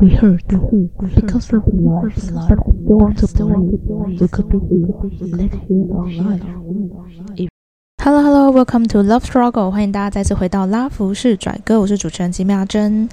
We hurt because of life. Don't want to believe we could be live here our life. Hello Hello Welcome to Love Struggle，欢迎大家再次回到拉弗士拽哥，我是主持人吉妙珍。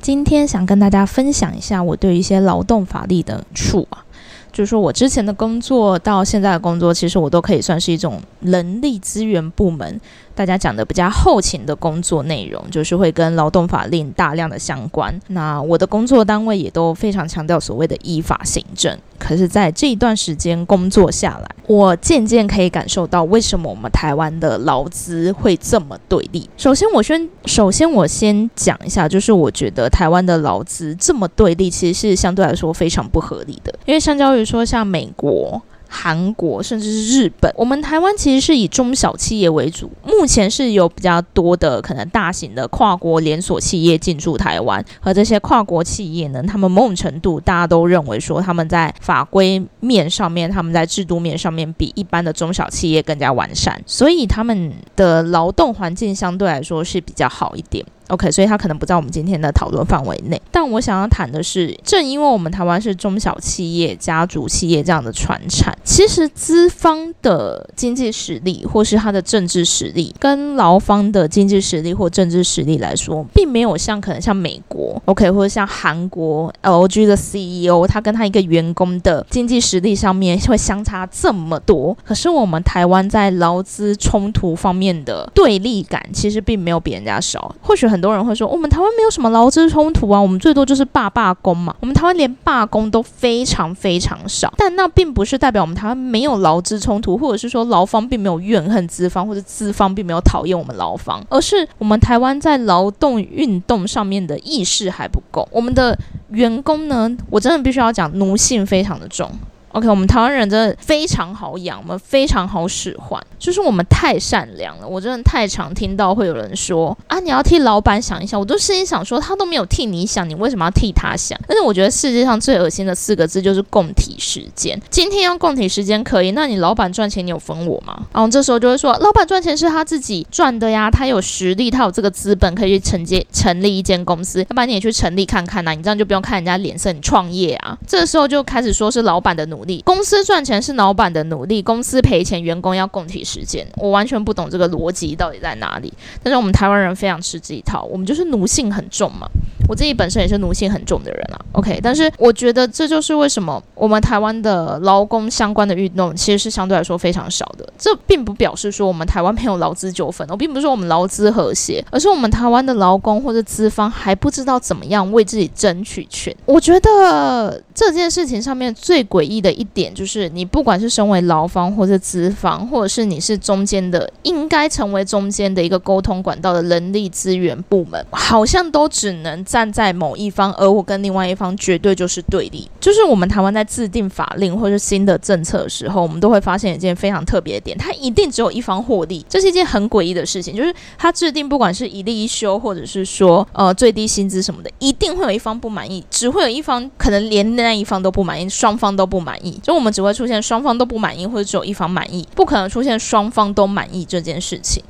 今天想跟大家分享一下我对一些劳动法律的处啊，就是说我之前的工作到现在的工作，其实我都可以算是一种人力资源部门。大家讲的比较后勤的工作内容，就是会跟劳动法令大量的相关。那我的工作单位也都非常强调所谓的依法行政。可是，在这一段时间工作下来，我渐渐可以感受到为什么我们台湾的劳资会这么对立。首先，我先首先我先讲一下，就是我觉得台湾的劳资这么对立，其实是相对来说非常不合理的。因为相较于说像美国。韩国甚至是日本，我们台湾其实是以中小企业为主，目前是有比较多的可能大型的跨国连锁企业进驻台湾，和这些跨国企业呢，他们某种程度大家都认为说他们在法规面上面，他们在制度面上面比一般的中小企业更加完善，所以他们的劳动环境相对来说是比较好一点。OK，所以他可能不在我们今天的讨论范围内。但我想要谈的是，正因为我们台湾是中小企业、家族企业这样的传产，其实资方的经济实力或是他的政治实力，跟劳方的经济实力或政治实力来说，并没有像可能像美国 OK，或者像韩国 LG 的 CEO，他跟他一个员工的经济实力上面会相差这么多。可是我们台湾在劳资冲突方面的对立感，其实并没有比人家少。或许很。很多人会说，我们台湾没有什么劳资冲突啊，我们最多就是罢罢工嘛。我们台湾连罢工都非常非常少，但那并不是代表我们台湾没有劳资冲突，或者是说劳方并没有怨恨资方，或者资方并没有讨厌我们劳方，而是我们台湾在劳动运动上面的意识还不够。我们的员工呢，我真的必须要讲，奴性非常的重。OK，我们台湾人真的非常好养，我们非常好使唤，就是我们太善良了。我真的太常听到会有人说啊，你要替老板想一想。我都心里想说，他都没有替你想，你为什么要替他想？但是我觉得世界上最恶心的四个字就是共体时间。今天用共体时间可以，那你老板赚钱，你有分我吗？然后这时候就会说，老板赚钱是他自己赚的呀，他有实力，他有这个资本可以去承接成立一间公司，要不然你也去成立看看呐，你这样就不用看人家脸色，你创业啊。这时候就开始说是老板的努。努力，公司赚钱是老板的努力，公司赔钱，员工要共体时间。我完全不懂这个逻辑到底在哪里。但是我们台湾人非常吃这一套，我们就是奴性很重嘛。我自己本身也是奴性很重的人啊。OK，但是我觉得这就是为什么我们台湾的劳工相关的运动其实是相对来说非常少的。这并不表示说我们台湾没有劳资纠纷，我并不是说我们劳资和谐，而是我们台湾的劳工或者资方还不知道怎么样为自己争取权。我觉得这件事情上面最诡异的。一点就是，你不管是身为劳方或者资方，或者是你是中间的，应该成为中间的一个沟通管道的人力资源部门，好像都只能站在某一方，而我跟另外一方绝对就是对立。就是我们台湾在制定法令或者新的政策的时候，我们都会发现一件非常特别的点，它一定只有一方获利，这是一件很诡异的事情。就是它制定不管是一例一休，或者是说呃最低薪资什么的，一定会有一方不满意，只会有一方可能连那一方都不满意，双方都不满意。就我们只会出现双方都不满意，或者只有一方满意，不可能出现双方都满意这件事情。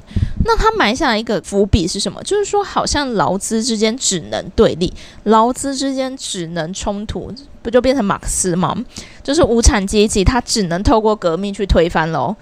那他埋下一个伏笔是什么？就是说，好像劳资之间只能对立，劳资之间只能冲突，不就变成马克思吗？就是无产阶级，他只能透过革命去推翻喽，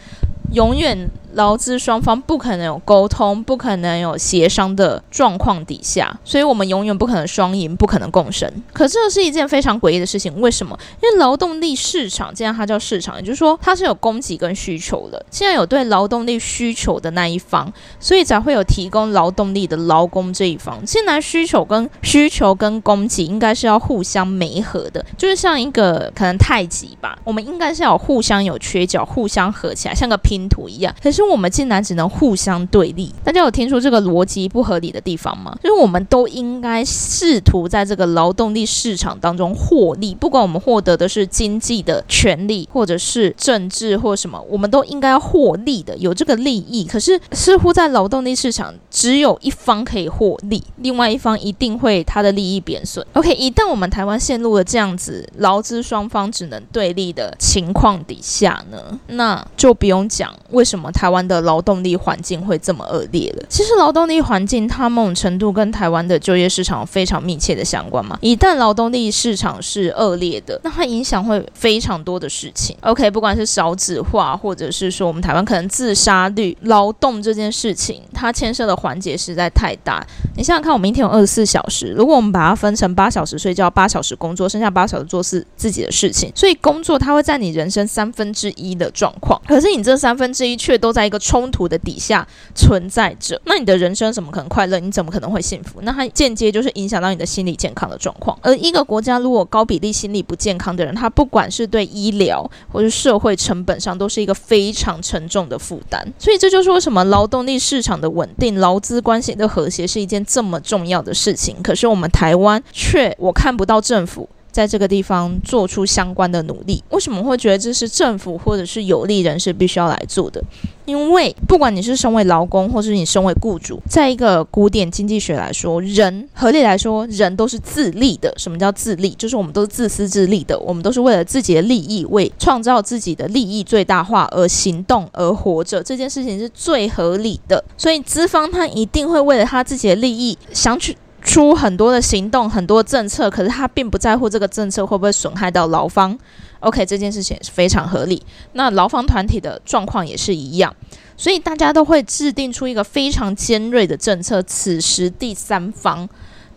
永远。劳资双方不可能有沟通，不可能有协商的状况底下，所以我们永远不可能双赢，不可能共生。可这是一件非常诡异的事情，为什么？因为劳动力市场，既然它叫市场，也就是说它是有供给跟需求的。既然有对劳动力需求的那一方，所以才会有提供劳动力的劳工这一方。既然需求跟需求跟供给应该是要互相媒合的，就是像一个可能太极吧，我们应该是要互相有缺角，互相合起来，像个拼图一样。可是。我们竟然只能互相对立，大家有听出这个逻辑不合理的地方吗？就是我们都应该试图在这个劳动力市场当中获利，不管我们获得的是经济的权利，或者是政治或什么，我们都应该要获利的，有这个利益。可是似乎在劳动力市场，只有一方可以获利，另外一方一定会他的利益贬损。OK，一旦我们台湾陷入了这样子劳资双方只能对立的情况底下呢，那就不用讲为什么他。台湾的劳动力环境会这么恶劣了。其实劳动力环境它某种程度跟台湾的就业市场非常密切的相关嘛。一旦劳动力市场是恶劣的，那它影响会非常多的事情。OK，不管是少子化，或者是说我们台湾可能自杀率、劳动这件事情，它牵涉的环节实在太大。你想想看，我们一天有二十四小时，如果我们把它分成八小时睡觉、八小时工作，剩下八小时做是自己的事情，所以工作它会在你人生三分之一的状况。可是你这三分之一却都在在一个冲突的底下存在着，那你的人生怎么可能快乐？你怎么可能会幸福？那它间接就是影响到你的心理健康的状况。而一个国家如果高比例心理不健康的人，他不管是对医疗或是社会成本上，都是一个非常沉重的负担。所以这就是为什么劳动力市场的稳定、劳资关系的和谐是一件这么重要的事情。可是我们台湾却我看不到政府。在这个地方做出相关的努力，为什么会觉得这是政府或者是有利人士必须要来做的？因为不管你是身为劳工，或是你身为雇主，在一个古典经济学来说，人合理来说，人都是自利的。什么叫自利？就是我们都是自私自利的，我们都是为了自己的利益，为创造自己的利益最大化而行动而活着。这件事情是最合理的，所以资方他一定会为了他自己的利益想去。出很多的行动，很多政策，可是他并不在乎这个政策会不会损害到劳方。OK，这件事情也是非常合理。那劳方团体的状况也是一样，所以大家都会制定出一个非常尖锐的政策。此时第三方。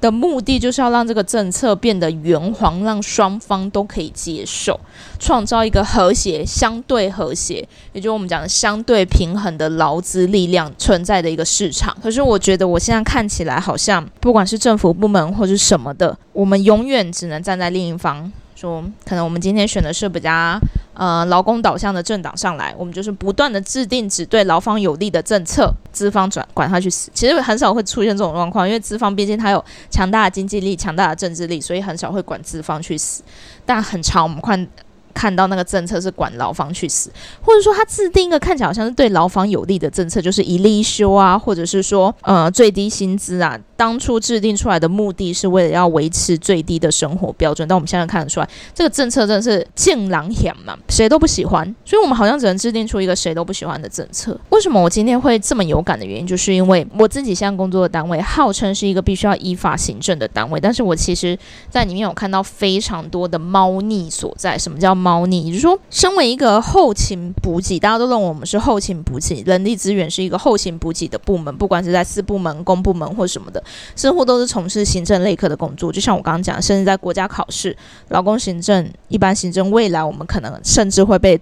的目的就是要让这个政策变得圆滑，让双方都可以接受，创造一个和谐、相对和谐，也就是我们讲的相对平衡的劳资力量存在的一个市场。可是我觉得我现在看起来好像，不管是政府部门或者什么的，我们永远只能站在另一方。说可能我们今天选的是比较呃劳工导向的政党上来，我们就是不断的制定只对劳方有利的政策，资方转管他去死。其实很少会出现这种状况，因为资方毕竟他有强大的经济力、强大的政治力，所以很少会管资方去死。但很长，我们看。看到那个政策是管劳方去死，或者说他制定一个看起来好像是对劳方有利的政策，就是一例一休啊，或者是说呃最低薪资啊。当初制定出来的目的是为了要维持最低的生活标准，但我们现在看得出来，这个政策真的是见狼险嘛，谁都不喜欢。所以我们好像只能制定出一个谁都不喜欢的政策。为什么我今天会这么有感的原因，就是因为我自己现在工作的单位号称是一个必须要依法行政的单位，但是我其实在里面有看到非常多的猫腻所在。什么叫？猫腻，也就是说，身为一个后勤补给，大家都认为我们是后勤补给，人力资源是一个后勤补给的部门，不管是在四部门、公部门或什么的，似乎都是从事行政类科的工作。就像我刚刚讲，甚至在国家考试、劳工行政、一般行政，未来我们可能甚至会被。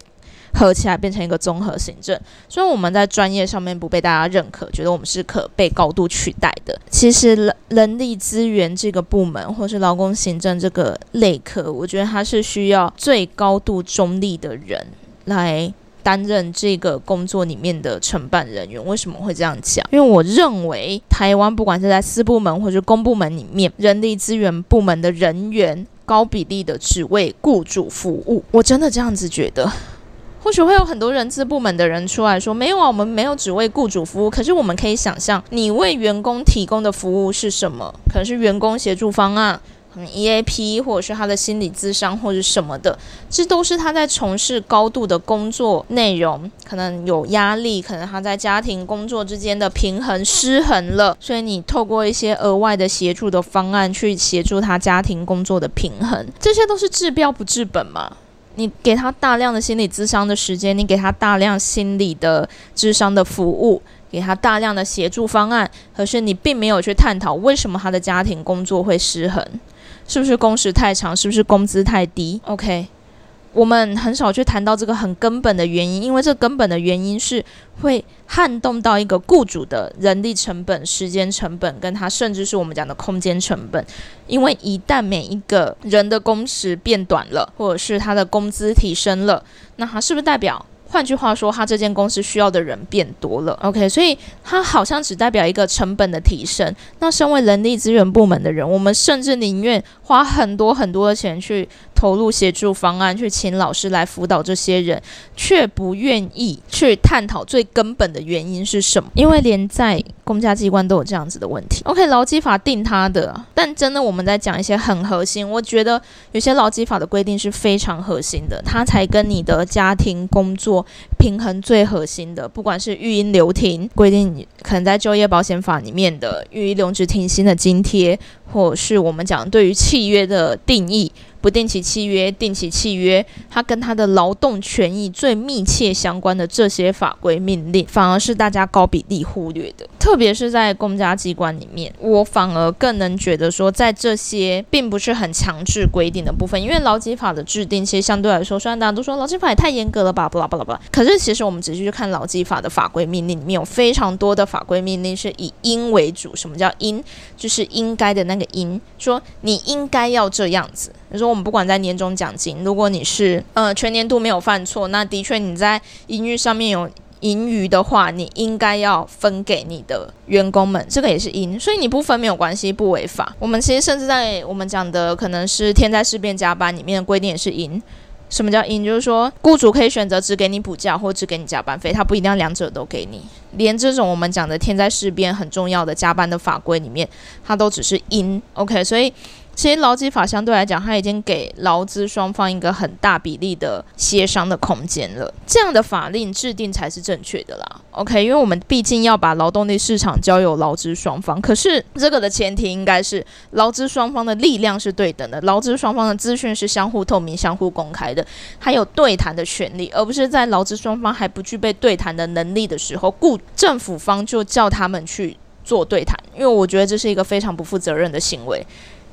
合起来变成一个综合行政，虽然我们在专业上面不被大家认可，觉得我们是可被高度取代的。其实人力资源这个部门，或是劳工行政这个类科，我觉得它是需要最高度中立的人来担任这个工作里面的承办人员。为什么会这样讲？因为我认为台湾不管是在私部门或者公部门里面，人力资源部门的人员高比例的只为雇主服务。我真的这样子觉得。或许会有很多人资部门的人出来说：“没有啊，我们没有只为雇主服务。”可是我们可以想象，你为员工提供的服务是什么？可能是员工协助方案，可能 EAP，或者是他的心理咨商，或者什么的。这都是他在从事高度的工作内容，可能有压力，可能他在家庭工作之间的平衡失衡了，所以你透过一些额外的协助的方案去协助他家庭工作的平衡，这些都是治标不治本嘛。你给他大量的心理智商的时间，你给他大量心理的智商的服务，给他大量的协助方案，可是你并没有去探讨为什么他的家庭工作会失衡，是不是工时太长，是不是工资太低？OK。我们很少去谈到这个很根本的原因，因为这根本的原因是会撼动到一个雇主的人力成本、时间成本，跟他甚至是我们讲的空间成本。因为一旦每一个人的工时变短了，或者是他的工资提升了，那他是不是代表？换句话说，他这间公司需要的人变多了，OK，所以它好像只代表一个成本的提升。那身为人力资源部门的人，我们甚至宁愿花很多很多的钱去投入协助方案，去请老师来辅导这些人，却不愿意去探讨最根本的原因是什么？因为连在公家机关都有这样子的问题。OK，劳基法定他的，但真的我们在讲一些很核心，我觉得有些劳基法的规定是非常核心的，它才跟你的家庭工作平衡最核心的。不管是育婴留停规定，可能在就业保险法里面的育婴留职停薪的津贴，或者是我们讲对于契约的定义。不定期契约、定期契约，它跟它的劳动权益最密切相关的这些法规命令，反而是大家高比例忽略的。特别是在公家机关里面，我反而更能觉得说，在这些并不是很强制规定的部分，因为劳基法的制定，其实相对来说，虽然大家都说劳基法也太严格了吧，巴拉巴拉巴拉，可是其实我们仔细去看劳基法的法规命令里面有非常多的法规命令是以应为主。什么叫应？就是应该的那个应，说你应该要这样子。比如说，我们不管在年终奖金，如果你是呃全年度没有犯错，那的确你在盈余上面有盈余的话，你应该要分给你的员工们，这个也是应，所以你不分没有关系，不违法。我们其实甚至在我们讲的可能是天灾事变加班里面的规定也是应。什么叫应？就是说雇主可以选择只给你补假或只给你加班费，他不一定要两者都给你。连这种我们讲的天灾事变很重要的加班的法规里面，它都只是应。OK，所以。其实劳基法相对来讲，它已经给劳资双方一个很大比例的协商的空间了。这样的法令制定才是正确的啦。OK，因为我们毕竟要把劳动力市场交由劳资双方，可是这个的前提应该是劳资双方的力量是对等的，劳资双方的资讯是相互透明、相互公开的，还有对谈的权利，而不是在劳资双方还不具备对谈的能力的时候，雇政府方就叫他们去做对谈。因为我觉得这是一个非常不负责任的行为。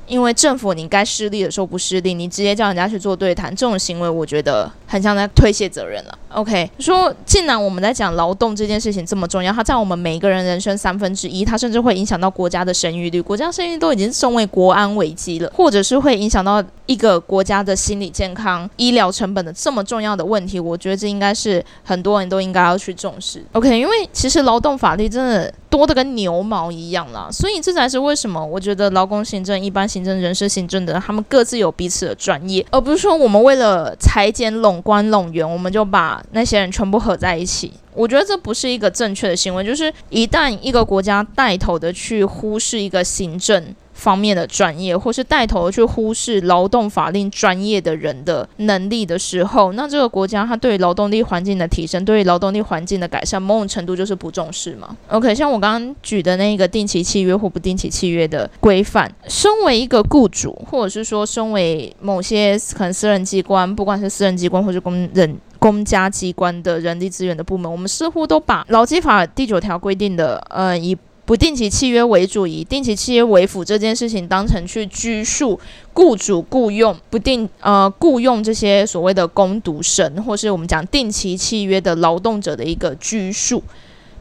因为政府你该失利的时候不失利，你直接叫人家去做对谈，这种行为我觉得很像在推卸责任了。OK，说既然我们在讲劳动这件事情这么重要，它占我们每一个人人生三分之一，它甚至会影响到国家的生育率，国家生育都已经成为国安危机了，或者是会影响到一个国家的心理健康、医疗成本的这么重要的问题，我觉得这应该是很多人都应该要去重视。OK，因为其实劳动法律真的。多的跟牛毛一样啦，所以这才是为什么我觉得劳工行政、一般行政、人事行政的他们各自有彼此的专业，而不是说我们为了裁减拢官拢员，我们就把那些人全部合在一起。我觉得这不是一个正确的行为，就是一旦一个国家带头的去忽视一个行政。方面的专业，或是带头去忽视劳动法令专业的人的能力的时候，那这个国家它对劳动力环境的提升，对劳动力环境的改善，某种程度就是不重视嘛。OK，像我刚刚举的那个定期契约或不定期契约的规范，身为一个雇主，或者是说身为某些可能私人机关，不管是私人机关或是公人公家机关的人力资源的部门，我们似乎都把劳基法第九条规定的，呃，以不定期契约为主，以定期契约为辅这件事情当成去拘束雇主雇佣不定呃雇佣这些所谓的工读生，或是我们讲定期契约的劳动者的一个拘束，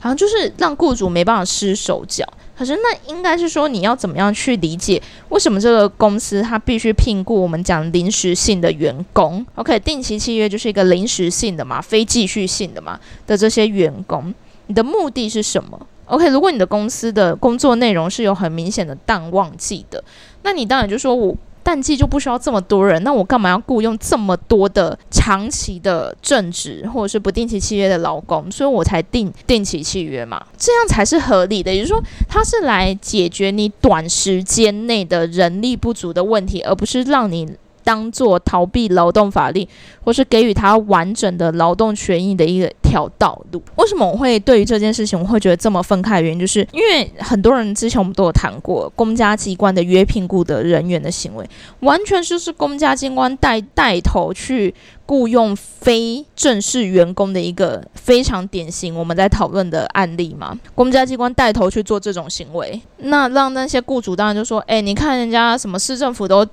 好像就是让雇主没办法施手脚。可是那应该是说你要怎么样去理解为什么这个公司它必须聘雇我们讲临时性的员工？OK，定期契约就是一个临时性的嘛，非继续性的嘛的这些员工，你的目的是什么？OK，如果你的公司的工作内容是有很明显的淡旺季的，那你当然就说我淡季就不需要这么多人，那我干嘛要雇佣这么多的长期的正职或者是不定期契约的劳工？所以我才定定期契约嘛，这样才是合理的。也就是说，它是来解决你短时间内的人力不足的问题，而不是让你。当做逃避劳动法令，或是给予他完整的劳动权益的一个条道路。为什么我会对于这件事情我会觉得这么愤慨？原因就是因为很多人之前我们都有谈过，公家机关的约聘雇的人员的行为，完全就是公家机关带带头去雇佣非正式员工的一个非常典型我们在讨论的案例嘛。公家机关带头去做这种行为，那让那些雇主当然就说：“哎，你看人家什么市政府都。”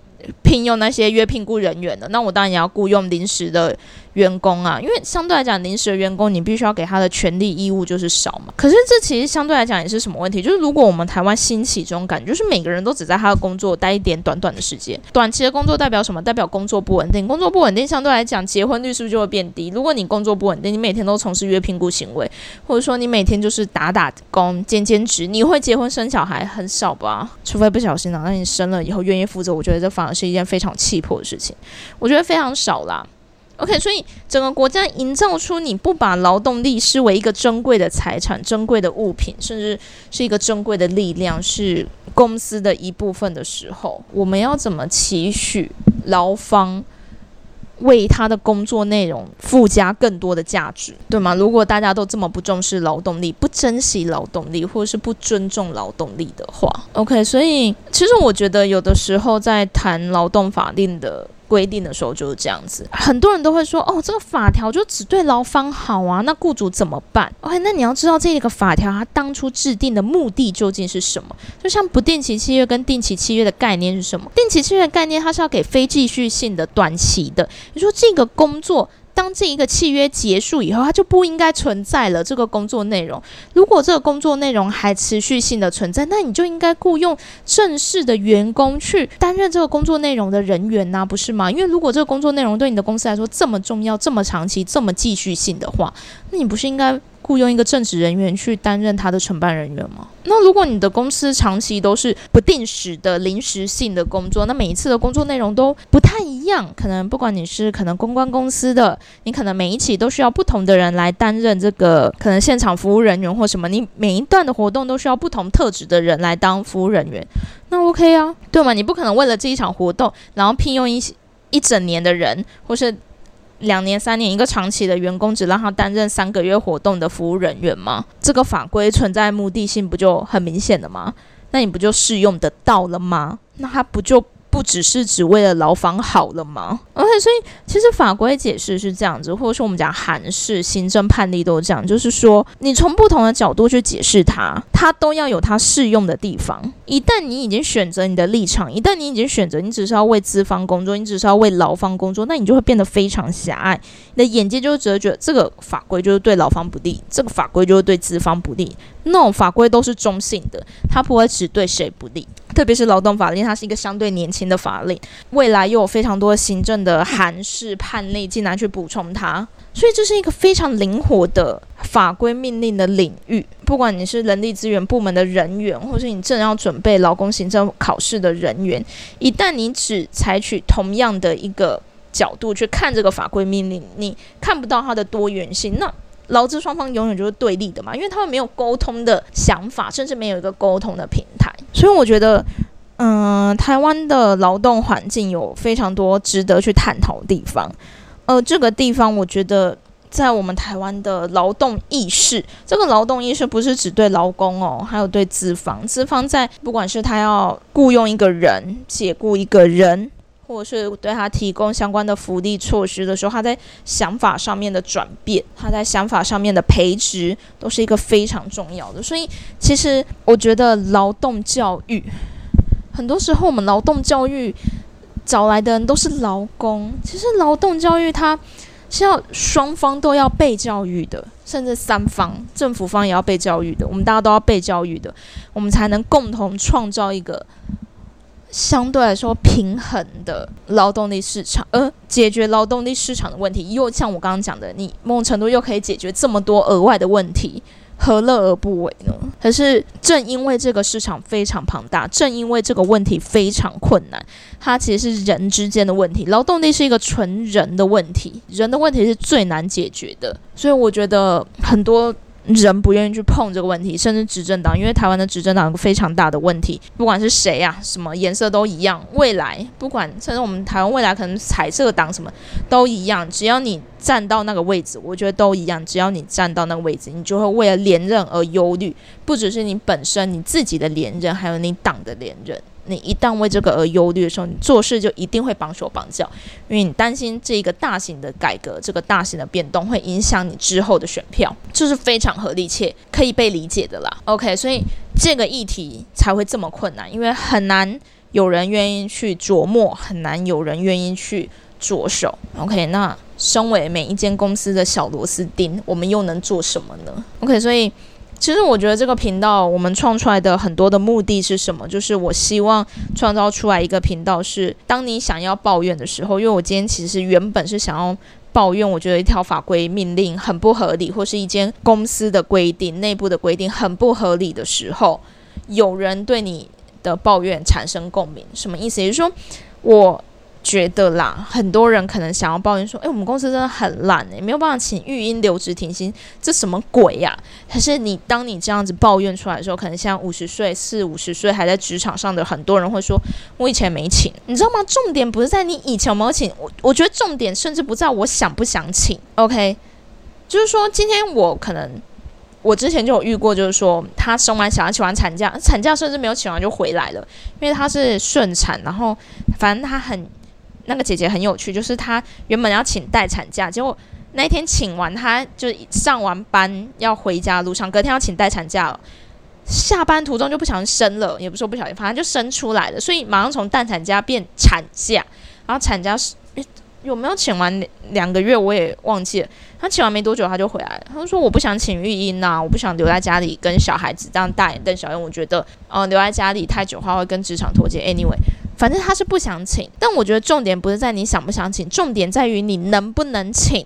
聘用那些约聘雇人员的，那我当然也要雇佣临时的。员工啊，因为相对来讲，临时的员工你必须要给他的权利义务就是少嘛。可是这其实相对来讲也是什么问题？就是如果我们台湾兴起这种感觉，就是每个人都只在他的工作待一点短短的时间，短期的工作代表什么？代表工作不稳定。工作不稳定，相对来讲，结婚率是不是就会变低？如果你工作不稳定，你每天都从事约聘雇行为，或者说你每天就是打打工、兼兼职，你会结婚生小孩很少吧？除非不小心啊，那你生了以后愿意负责，我觉得这反而是一件。非常气魄的事情，我觉得非常少啦。OK，所以整个国家营造出你不把劳动力视为一个珍贵的财产、珍贵的物品，甚至是一个珍贵的力量，是公司的一部分的时候，我们要怎么期许劳方？为他的工作内容附加更多的价值，对吗？如果大家都这么不重视劳动力、不珍惜劳动力，或者是不尊重劳动力的话，OK，所以其实我觉得有的时候在谈劳动法令的。规定的时候就是这样子，很多人都会说，哦，这个法条就只对劳方好啊，那雇主怎么办？OK，那你要知道这个法条它当初制定的目的究竟是什么？就像不定期契约跟定期契约的概念是什么？定期契约的概念它是要给非继续性的短期的，你说这个工作。当这一个契约结束以后，它就不应该存在了。这个工作内容，如果这个工作内容还持续性的存在，那你就应该雇佣正式的员工去担任这个工作内容的人员呐，不是吗？因为如果这个工作内容对你的公司来说这么重要、这么长期、这么继续性的话，那你不是应该？雇佣一个正职人员去担任他的承办人员吗？那如果你的公司长期都是不定时的临时性的工作，那每一次的工作内容都不太一样。可能不管你是可能公关公司的，你可能每一期都需要不同的人来担任这个可能现场服务人员或什么，你每一段的活动都需要不同特质的人来当服务人员，那 OK 啊，对吗？你不可能为了这一场活动，然后聘用一一整年的人，或是。两年、三年，一个长期的员工只让他担任三个月活动的服务人员吗？这个法规存在目的性不就很明显了吗？那你不就适用得到了吗？那他不就？不只是只为了劳方好了吗？OK，所以其实法规解释是这样子，或者说我们讲韩式行政判例都是这样，就是说你从不同的角度去解释它，它都要有它适用的地方。一旦你已经选择你的立场，一旦你已经选择你只是要为资方工作，你只是要为劳方工作，那你就会变得非常狭隘，你的眼界就只会觉得这个法规就是对劳方不利，这个法规就是对资方不利。那种法规都是中性的，它不会只对谁不利。特别是劳动法令，它是一个相对年轻的法令，未来又有非常多行政的函式判例进来去补充它，所以这是一个非常灵活的法规命令的领域。不管你是人力资源部门的人员，或是你正要准备劳工行政考试的人员，一旦你只采取同样的一个角度去看这个法规命令，你看不到它的多元性，那。劳资双方永远就是对立的嘛，因为他们没有沟通的想法，甚至没有一个沟通的平台。所以我觉得，嗯，台湾的劳动环境有非常多值得去探讨的地方。呃，这个地方我觉得，在我们台湾的劳动意识，这个劳动意识不是只对劳工哦，还有对资方。资方在不管是他要雇佣一个人，解雇一个人。或者是对他提供相关的福利措施的时候，他在想法上面的转变，他在想法上面的培植，都是一个非常重要的。所以，其实我觉得劳动教育，很多时候我们劳动教育找来的人都是劳工。其实劳动教育它是要双方都要被教育的，甚至三方政府方也要被教育的，我们大家都要被教育的，我们才能共同创造一个。相对来说平衡的劳动力市场，而解决劳动力市场的问题，又像我刚刚讲的，你某种程度又可以解决这么多额外的问题，何乐而不为呢？可是正因为这个市场非常庞大，正因为这个问题非常困难，它其实是人之间的问题，劳动力是一个纯人的问题，人的问题是最难解决的，所以我觉得很多。人不愿意去碰这个问题，甚至执政党，因为台湾的执政党有个非常大的问题，不管是谁呀，什么颜色都一样。未来不管，甚至我们台湾未来可能彩色党什么都一样，只要你站到那个位置，我觉得都一样。只要你站到那个位置，你就会为了连任而忧虑，不只是你本身你自己的连任，还有你党的连任。你一旦为这个而忧虑的时候，你做事就一定会绑手绑脚，因为你担心这一个大型的改革、这个大型的变动会影响你之后的选票，这是非常合理且可以被理解的啦。OK，所以这个议题才会这么困难，因为很难有人愿意去琢磨，很难有人愿意去着手。OK，那身为每一间公司的小螺丝钉，我们又能做什么呢？OK，所以。其实我觉得这个频道我们创出来的很多的目的是什么？就是我希望创造出来一个频道，是当你想要抱怨的时候，因为我今天其实原本是想要抱怨，我觉得一条法规命令很不合理，或是一间公司的规定内部的规定很不合理的时候，有人对你的抱怨产生共鸣，什么意思？也就是说，我觉得啦，很多人可能想要抱怨说：“哎，我们公司真的很烂诶，没有办法请育婴留职停薪，这什么鬼呀？”可是你当你这样子抱怨出来的时候，可能像五十岁、四五十岁还在职场上的很多人会说：“我以前没请，你知道吗？”重点不是在你以前有没有请，我我觉得重点甚至不在我想不想请。OK，就是说今天我可能。我之前就有遇过，就是说他生完小孩请完产假，产假甚至没有请完就回来了，因为他是顺产，然后反正他很那个姐姐很有趣，就是她原本要请待产假，结果那一天请完，她就上完班要回家路上，隔天要请待产假了，下班途中就不小心生了，也不是说不小心，反正就生出来了，所以马上从待产假变产假，然后产假是。有没有请完两个月？我也忘记了。他请完没多久，他就回来了。他说：“我不想请育婴呐，我不想留在家里跟小孩子这样大眼瞪小眼。我觉得，呃，留在家里太久的话会跟职场脱节。Anyway，反正他是不想请。但我觉得重点不是在你想不想请，重点在于你能不能请。”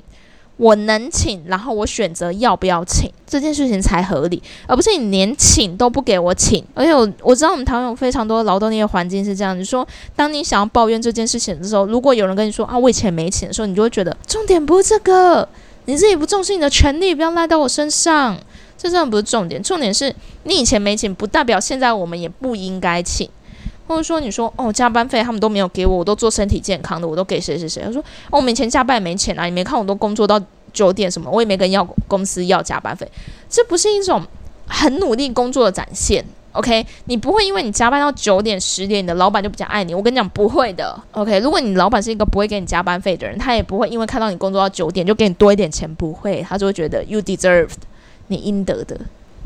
我能请，然后我选择要不要请这件事情才合理，而不是你连请都不给我请。而且我我知道我们台湾有非常多劳动力的环境是这样，你说当你想要抱怨这件事情的时候，如果有人跟你说啊我以前没请的时候，你就会觉得重点不是这个，你自己不重视你的权利，不要赖到我身上，这真的不是重点。重点是你以前没请，不代表现在我们也不应该请。或者说你说哦加班费他们都没有给我，我都做身体健康的，我都给谁谁谁。他说哦我们以前加班也没钱啊，你没看我都工作到九点什么，我也没跟要公司要加班费，这不是一种很努力工作的展现。OK，你不会因为你加班到九点十点，你的老板就比较爱你。我跟你讲不会的。OK，如果你老板是一个不会给你加班费的人，他也不会因为看到你工作到九点就给你多一点钱，不会，他就会觉得 you deserved，你应得的。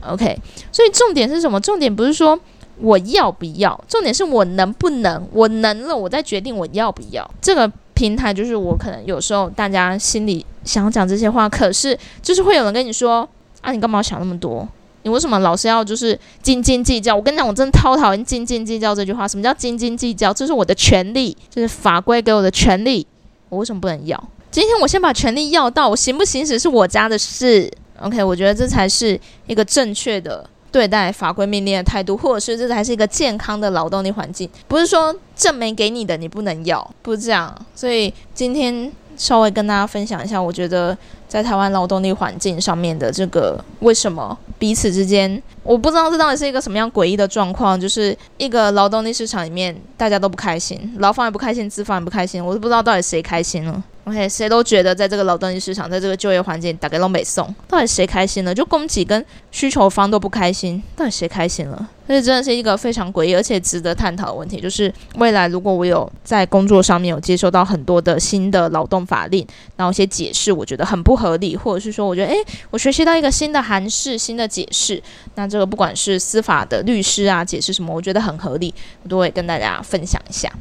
OK，所以重点是什么？重点不是说。我要不要？重点是我能不能？我能了，我再决定我要不要。这个平台就是我可能有时候大家心里想讲这些话，可是就是会有人跟你说啊，你干嘛想那么多？你为什么老是要就是斤斤计较？我跟你讲，我真的超讨厌斤斤计较这句话。什么叫斤斤计较？这是我的权利，就是法规给我的权利，我为什么不能要？今天我先把权利要到，我行不行使是我家的事。OK，我觉得这才是一个正确的。对待法规命令的态度，或者是这才是一个健康的劳动力环境，不是说证明给你的你不能要，不是这样。所以今天稍微跟大家分享一下，我觉得在台湾劳动力环境上面的这个为什么彼此之间，我不知道这到底是一个什么样诡异的状况，就是一个劳动力市场里面大家都不开心，劳方也不开心，资方也不开心，我都不知道到底谁开心了。OK，谁都觉得在这个劳动力市场，在这个就业环境，打给都没送，到底谁开心了？就供给跟需求方都不开心，到底谁开心了？所以真的是一个非常诡异而且值得探讨的问题。就是未来如果我有在工作上面有接收到很多的新的劳动法令，然后一些解释，我觉得很不合理，或者是说我觉得诶，我学习到一个新的函释、新的解释，那这个不管是司法的律师啊解释什么，我觉得很合理，我都会跟大家分享一下。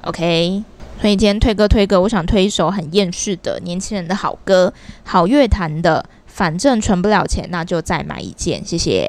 OK。所以今天推歌推歌，我想推一首很厌世的年轻人的好歌，好乐坛的，反正存不了钱，那就再买一件，谢谢。